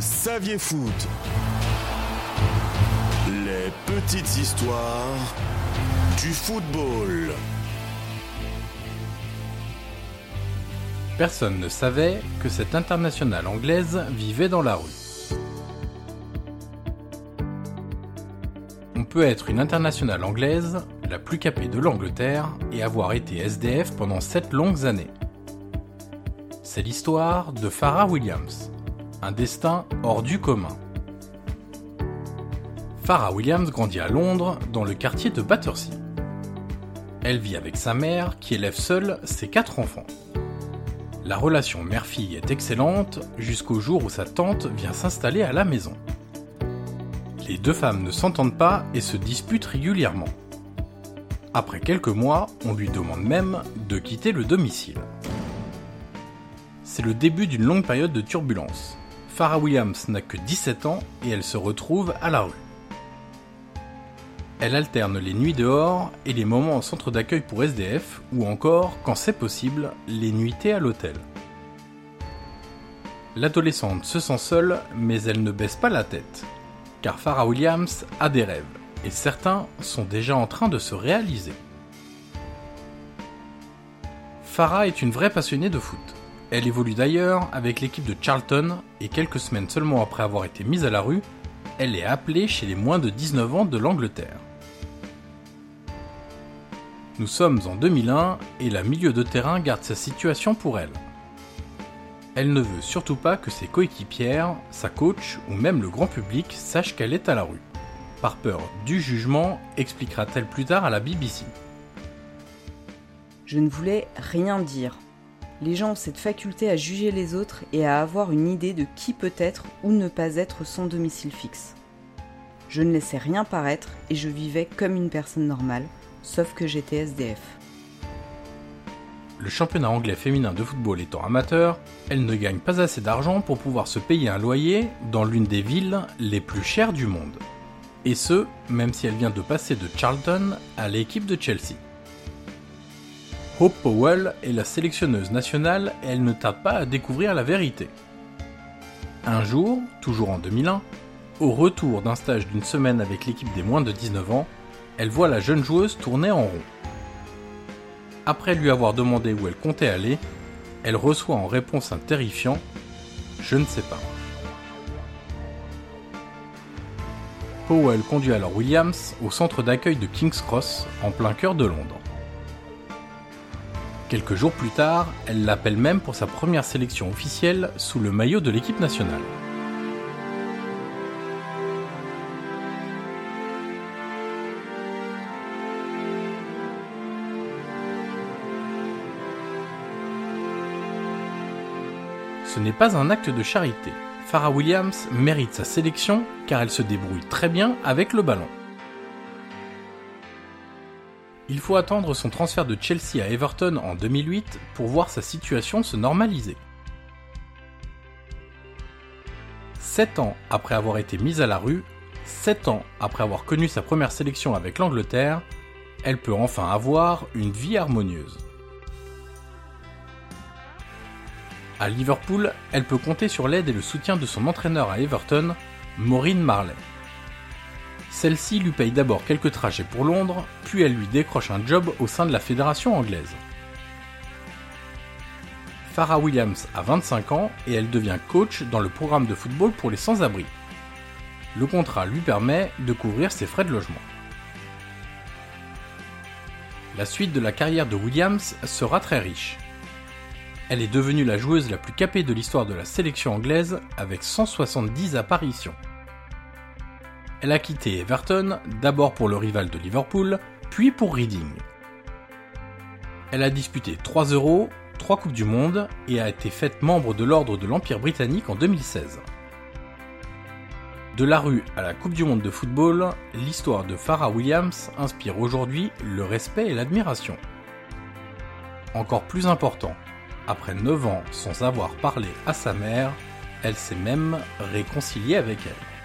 saviez foot Les petites histoires du football. Personne ne savait que cette internationale anglaise vivait dans la rue. On peut être une internationale anglaise, la plus capée de l'Angleterre, et avoir été SDF pendant sept longues années. C'est l'histoire de Farah Williams, un destin hors du commun. Farah Williams grandit à Londres, dans le quartier de Battersea. Elle vit avec sa mère, qui élève seule ses quatre enfants. La relation mère-fille est excellente jusqu'au jour où sa tante vient s'installer à la maison. Les deux femmes ne s'entendent pas et se disputent régulièrement. Après quelques mois, on lui demande même de quitter le domicile. C'est le début d'une longue période de turbulence. Farah Williams n'a que 17 ans et elle se retrouve à la rue. Elle alterne les nuits dehors et les moments en centre d'accueil pour SDF ou encore, quand c'est possible, les nuitées à l'hôtel. L'adolescente se sent seule, mais elle ne baisse pas la tête, car Farah Williams a des rêves, et certains sont déjà en train de se réaliser. Farah est une vraie passionnée de foot. Elle évolue d'ailleurs avec l'équipe de Charlton, et quelques semaines seulement après avoir été mise à la rue, elle est appelée chez les moins de 19 ans de l'Angleterre. Nous sommes en 2001 et la milieu de terrain garde sa situation pour elle. Elle ne veut surtout pas que ses coéquipières, sa coach ou même le grand public sachent qu'elle est à la rue. Par peur du jugement, expliquera-t-elle plus tard à la BBC. Je ne voulais rien dire. Les gens ont cette faculté à juger les autres et à avoir une idée de qui peut être ou ne pas être son domicile fixe. Je ne laissais rien paraître et je vivais comme une personne normale, sauf que j'étais SDF. Le championnat anglais féminin de football étant amateur, elle ne gagne pas assez d'argent pour pouvoir se payer un loyer dans l'une des villes les plus chères du monde. Et ce, même si elle vient de passer de Charlton à l'équipe de Chelsea. Hope Powell est la sélectionneuse nationale et elle ne tarde pas à découvrir la vérité. Un jour, toujours en 2001, au retour d'un stage d'une semaine avec l'équipe des moins de 19 ans, elle voit la jeune joueuse tourner en rond. Après lui avoir demandé où elle comptait aller, elle reçoit en réponse un terrifiant Je ne sais pas. Powell conduit alors Williams au centre d'accueil de King's Cross, en plein cœur de Londres. Quelques jours plus tard, elle l'appelle même pour sa première sélection officielle sous le maillot de l'équipe nationale. Ce n'est pas un acte de charité. Farah Williams mérite sa sélection car elle se débrouille très bien avec le ballon. Il faut attendre son transfert de Chelsea à Everton en 2008 pour voir sa situation se normaliser. Sept ans après avoir été mise à la rue, sept ans après avoir connu sa première sélection avec l'Angleterre, elle peut enfin avoir une vie harmonieuse. À Liverpool, elle peut compter sur l'aide et le soutien de son entraîneur à Everton, Maureen Marley. Celle-ci lui paye d'abord quelques trajets pour Londres, puis elle lui décroche un job au sein de la fédération anglaise. Farah Williams a 25 ans et elle devient coach dans le programme de football pour les sans-abri. Le contrat lui permet de couvrir ses frais de logement. La suite de la carrière de Williams sera très riche. Elle est devenue la joueuse la plus capée de l'histoire de la sélection anglaise avec 170 apparitions. Elle a quitté Everton d'abord pour le rival de Liverpool, puis pour Reading. Elle a disputé 3 euros, 3 Coupes du Monde et a été faite membre de l'Ordre de l'Empire britannique en 2016. De la rue à la Coupe du Monde de football, l'histoire de Farah Williams inspire aujourd'hui le respect et l'admiration. Encore plus important, après 9 ans sans avoir parlé à sa mère, elle s'est même réconciliée avec elle.